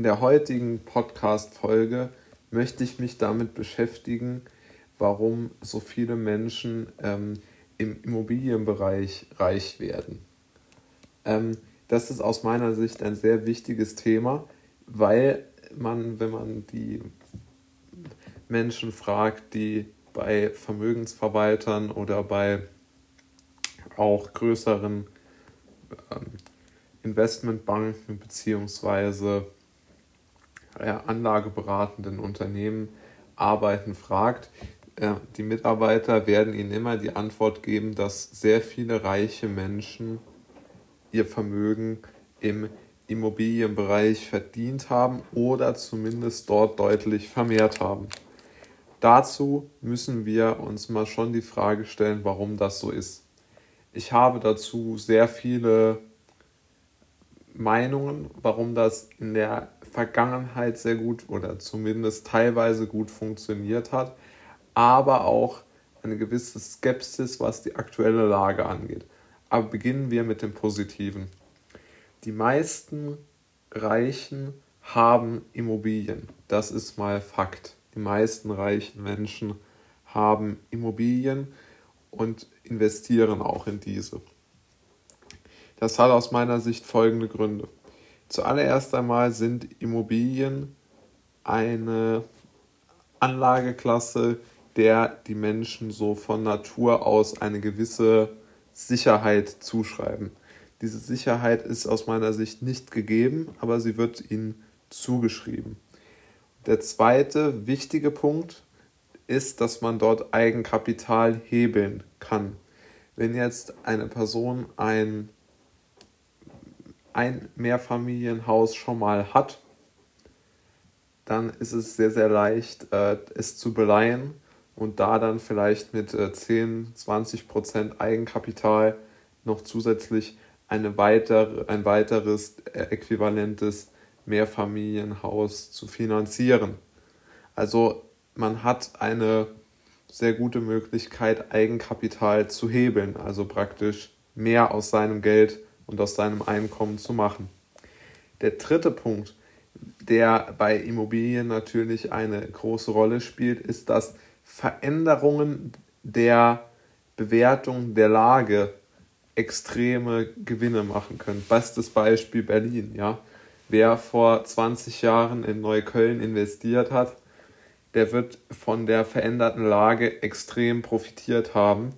In der heutigen Podcast-Folge möchte ich mich damit beschäftigen, warum so viele Menschen ähm, im Immobilienbereich reich werden. Ähm, das ist aus meiner Sicht ein sehr wichtiges Thema, weil man, wenn man die Menschen fragt, die bei Vermögensverwaltern oder bei auch größeren ähm, Investmentbanken bzw. Ja, anlageberatenden Unternehmen arbeiten, fragt, äh, die Mitarbeiter werden ihnen immer die Antwort geben, dass sehr viele reiche Menschen ihr Vermögen im Immobilienbereich verdient haben oder zumindest dort deutlich vermehrt haben. Dazu müssen wir uns mal schon die Frage stellen, warum das so ist. Ich habe dazu sehr viele Meinungen, warum das in der Vergangenheit sehr gut oder zumindest teilweise gut funktioniert hat, aber auch eine gewisse Skepsis, was die aktuelle Lage angeht. Aber beginnen wir mit dem Positiven. Die meisten Reichen haben Immobilien. Das ist mal Fakt. Die meisten reichen Menschen haben Immobilien und investieren auch in diese. Das hat aus meiner Sicht folgende Gründe. Zuallererst einmal sind Immobilien eine Anlageklasse, der die Menschen so von Natur aus eine gewisse Sicherheit zuschreiben. Diese Sicherheit ist aus meiner Sicht nicht gegeben, aber sie wird ihnen zugeschrieben. Der zweite wichtige Punkt ist, dass man dort Eigenkapital hebeln kann. Wenn jetzt eine Person ein ein Mehrfamilienhaus schon mal hat, dann ist es sehr, sehr leicht, äh, es zu beleihen und da dann vielleicht mit 10, 20 Prozent Eigenkapital noch zusätzlich eine weitere, ein weiteres äh, äquivalentes Mehrfamilienhaus zu finanzieren. Also man hat eine sehr gute Möglichkeit, Eigenkapital zu hebeln, also praktisch mehr aus seinem Geld und aus seinem Einkommen zu machen. Der dritte Punkt, der bei Immobilien natürlich eine große Rolle spielt, ist, dass Veränderungen der Bewertung der Lage extreme Gewinne machen können. Bestes Beispiel Berlin, ja. Wer vor 20 Jahren in Neukölln investiert hat, der wird von der veränderten Lage extrem profitiert haben.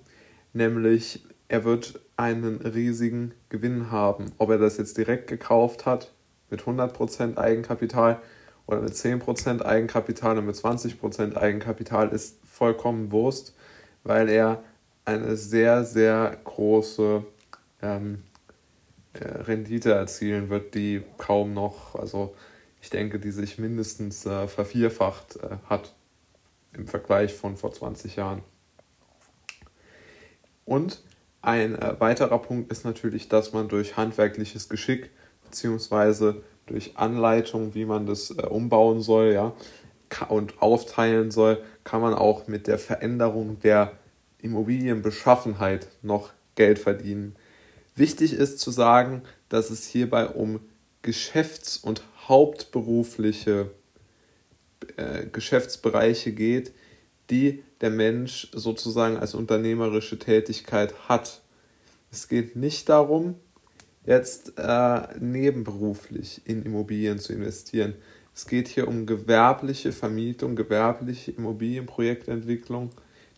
Nämlich er wird einen riesigen Gewinn haben. Ob er das jetzt direkt gekauft hat mit 100% Eigenkapital oder mit 10% Eigenkapital und mit 20% Eigenkapital ist vollkommen Wurst, weil er eine sehr, sehr große ähm, äh, Rendite erzielen wird, die kaum noch, also ich denke, die sich mindestens äh, vervierfacht äh, hat im Vergleich von vor 20 Jahren. Und ein äh, weiterer Punkt ist natürlich, dass man durch handwerkliches Geschick bzw. durch Anleitung, wie man das äh, umbauen soll, ja, und aufteilen soll, kann man auch mit der Veränderung der Immobilienbeschaffenheit noch Geld verdienen. Wichtig ist zu sagen, dass es hierbei um geschäfts- und hauptberufliche äh, Geschäftsbereiche geht, die der Mensch sozusagen als unternehmerische Tätigkeit hat. Es geht nicht darum, jetzt äh, nebenberuflich in Immobilien zu investieren. Es geht hier um gewerbliche Vermietung, gewerbliche Immobilienprojektentwicklung,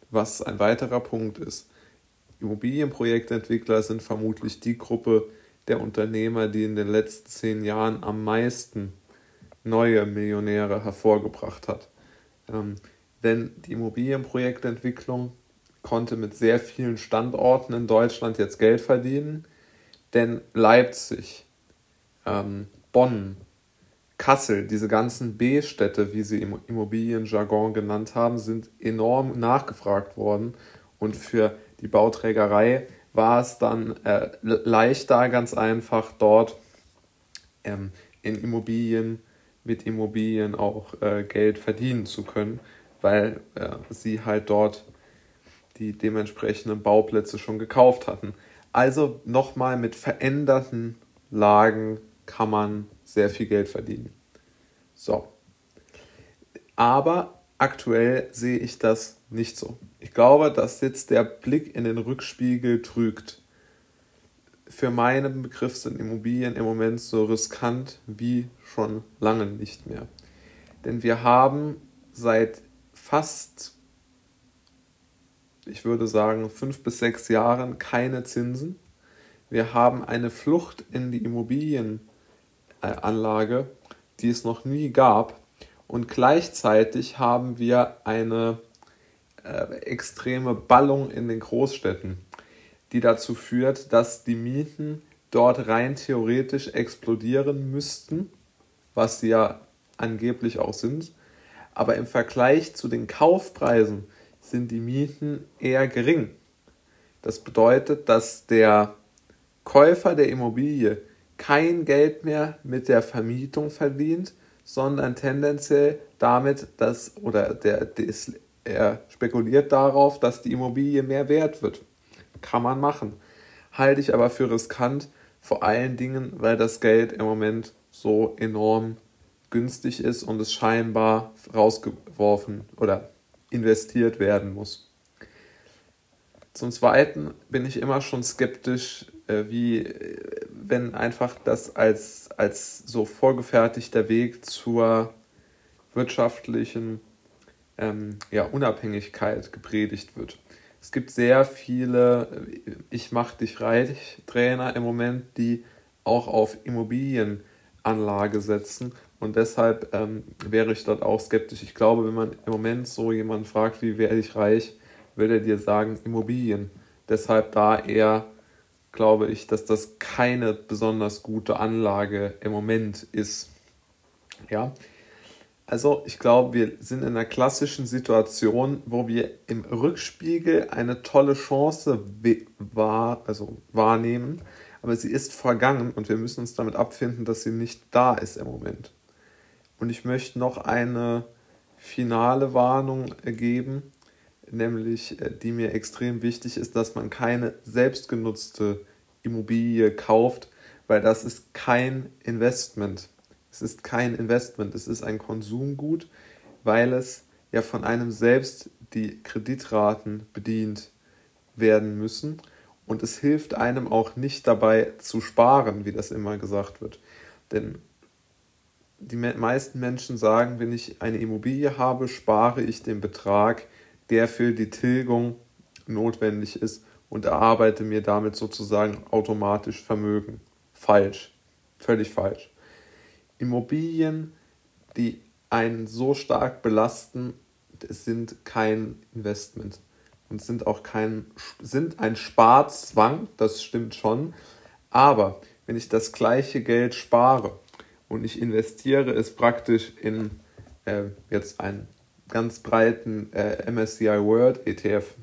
was ein weiterer Punkt ist. Immobilienprojektentwickler sind vermutlich die Gruppe der Unternehmer, die in den letzten zehn Jahren am meisten neue Millionäre hervorgebracht hat. Ähm, denn die Immobilienprojektentwicklung konnte mit sehr vielen Standorten in Deutschland jetzt Geld verdienen, denn Leipzig, ähm, Bonn, Kassel, diese ganzen B-Städte, wie sie im Immobilienjargon genannt haben, sind enorm nachgefragt worden. Und für die Bauträgerei war es dann äh, leichter, ganz einfach dort ähm, in Immobilien mit Immobilien auch äh, Geld verdienen zu können weil äh, sie halt dort die dementsprechenden Bauplätze schon gekauft hatten. Also nochmal mit veränderten Lagen kann man sehr viel Geld verdienen. So. Aber aktuell sehe ich das nicht so. Ich glaube, dass jetzt der Blick in den Rückspiegel trügt. Für meinen Begriff sind Immobilien im Moment so riskant wie schon lange nicht mehr. Denn wir haben seit fast, ich würde sagen, fünf bis sechs Jahren keine Zinsen. Wir haben eine Flucht in die Immobilienanlage, die es noch nie gab. Und gleichzeitig haben wir eine äh, extreme Ballung in den Großstädten, die dazu führt, dass die Mieten dort rein theoretisch explodieren müssten, was sie ja angeblich auch sind. Aber im Vergleich zu den Kaufpreisen sind die Mieten eher gering. Das bedeutet, dass der Käufer der Immobilie kein Geld mehr mit der Vermietung verdient, sondern tendenziell damit, dass oder der, ist, er spekuliert darauf, dass die Immobilie mehr wert wird. Kann man machen. Halte ich aber für riskant, vor allen Dingen, weil das Geld im Moment so enorm günstig ist und es scheinbar rausgeworfen oder investiert werden muss. Zum Zweiten bin ich immer schon skeptisch, äh, wie wenn einfach das als, als so vorgefertigter Weg zur wirtschaftlichen ähm, ja, Unabhängigkeit gepredigt wird. Es gibt sehr viele äh, Ich mach dich reich Trainer im Moment, die auch auf Immobilienanlage setzen und deshalb ähm, wäre ich dort auch skeptisch. Ich glaube, wenn man im Moment so jemanden fragt, wie werde ich reich, würde er dir sagen Immobilien. Deshalb da eher glaube ich, dass das keine besonders gute Anlage im Moment ist. Ja, also ich glaube, wir sind in einer klassischen Situation, wo wir im Rückspiegel eine tolle Chance wahr, also wahrnehmen, aber sie ist vergangen und wir müssen uns damit abfinden, dass sie nicht da ist im Moment. Und ich möchte noch eine finale Warnung geben, nämlich äh, die mir extrem wichtig ist, dass man keine selbstgenutzte Immobilie kauft, weil das ist kein Investment. Es ist kein Investment, es ist ein Konsumgut, weil es ja von einem selbst die Kreditraten bedient werden müssen und es hilft einem auch nicht dabei zu sparen, wie das immer gesagt wird. Denn die meisten Menschen sagen, wenn ich eine Immobilie habe, spare ich den Betrag, der für die Tilgung notwendig ist und erarbeite mir damit sozusagen automatisch Vermögen. Falsch. Völlig falsch. Immobilien, die einen so stark belasten, sind kein Investment und sind auch kein sind ein Sparzwang, das stimmt schon, aber wenn ich das gleiche Geld spare und ich investiere es praktisch in äh, jetzt einen ganz breiten äh, MSCI World ETF,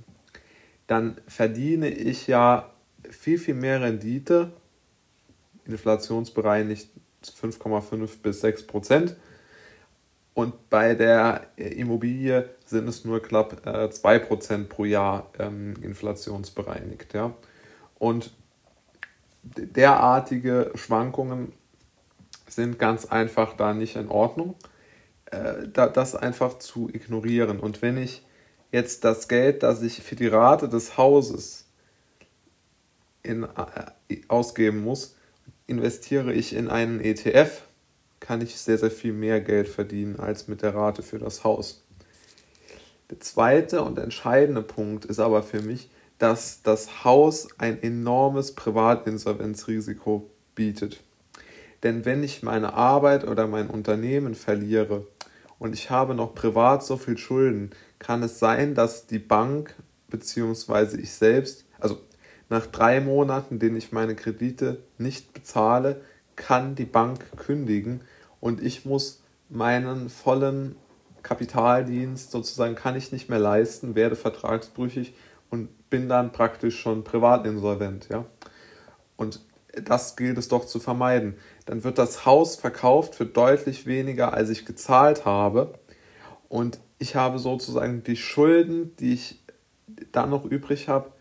dann verdiene ich ja viel, viel mehr Rendite, inflationsbereinigt 5,5 bis 6 Prozent. Und bei der Immobilie sind es nur knapp äh, 2 Prozent pro Jahr ähm, inflationsbereinigt. Ja? Und derartige Schwankungen sind ganz einfach da nicht in Ordnung, äh, da, das einfach zu ignorieren. Und wenn ich jetzt das Geld, das ich für die Rate des Hauses in, äh, ausgeben muss, investiere ich in einen ETF, kann ich sehr, sehr viel mehr Geld verdienen als mit der Rate für das Haus. Der zweite und entscheidende Punkt ist aber für mich, dass das Haus ein enormes Privatinsolvenzrisiko bietet. Denn wenn ich meine Arbeit oder mein Unternehmen verliere und ich habe noch privat so viel Schulden, kann es sein, dass die Bank bzw. ich selbst, also nach drei Monaten, denen ich meine Kredite nicht bezahle, kann die Bank kündigen und ich muss meinen vollen Kapitaldienst sozusagen kann ich nicht mehr leisten, werde vertragsbrüchig und bin dann praktisch schon privatinsolvent, ja. Und das gilt es doch zu vermeiden. Dann wird das Haus verkauft für deutlich weniger, als ich gezahlt habe. Und ich habe sozusagen die Schulden, die ich dann noch übrig habe,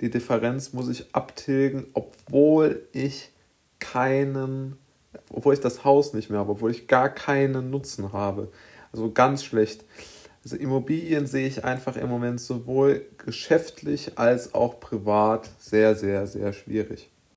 die Differenz muss ich abtilgen, obwohl ich keinen obwohl ich das Haus nicht mehr habe, obwohl ich gar keinen Nutzen habe. Also ganz schlecht. Also Immobilien sehe ich einfach im Moment sowohl geschäftlich als auch privat sehr, sehr, sehr schwierig.